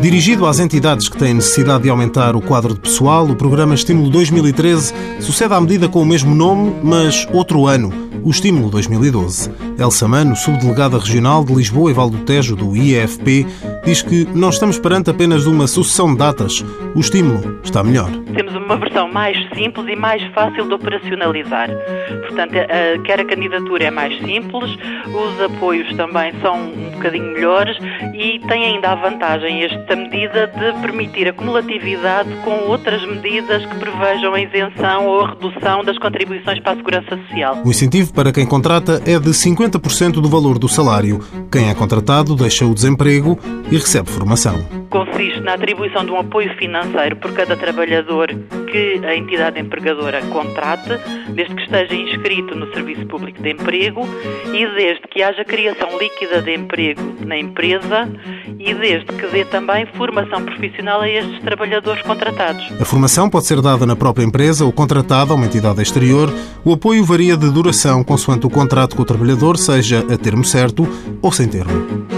Dirigido às entidades que têm necessidade de aumentar o quadro de pessoal, o programa Estímulo 2013 sucede à medida com o mesmo nome, mas outro ano, o Estímulo 2012. Elsa Mano, subdelegada regional de Lisboa e Val do Tejo do IEFP, diz que não estamos perante apenas uma sucessão de datas. O estímulo está melhor. Temos uma versão mais simples e mais fácil de operacionalizar. Portanto, quer a candidatura é mais simples, os apoios também são um bocadinho melhores e tem ainda a vantagem esta medida de permitir a cumulatividade com outras medidas que prevejam a isenção ou a redução das contribuições para a segurança social. O incentivo para quem contrata é de 50% do valor do salário. Quem é contratado deixa o desemprego e recebe formação consiste na atribuição de um apoio financeiro por cada trabalhador que a entidade empregadora contrate, desde que esteja inscrito no Serviço Público de Emprego e desde que haja criação líquida de emprego na empresa e desde que dê também formação profissional a estes trabalhadores contratados. A formação pode ser dada na própria empresa ou contratada a uma entidade exterior. O apoio varia de duração consoante o contrato com o trabalhador, seja a termo certo ou sem termo.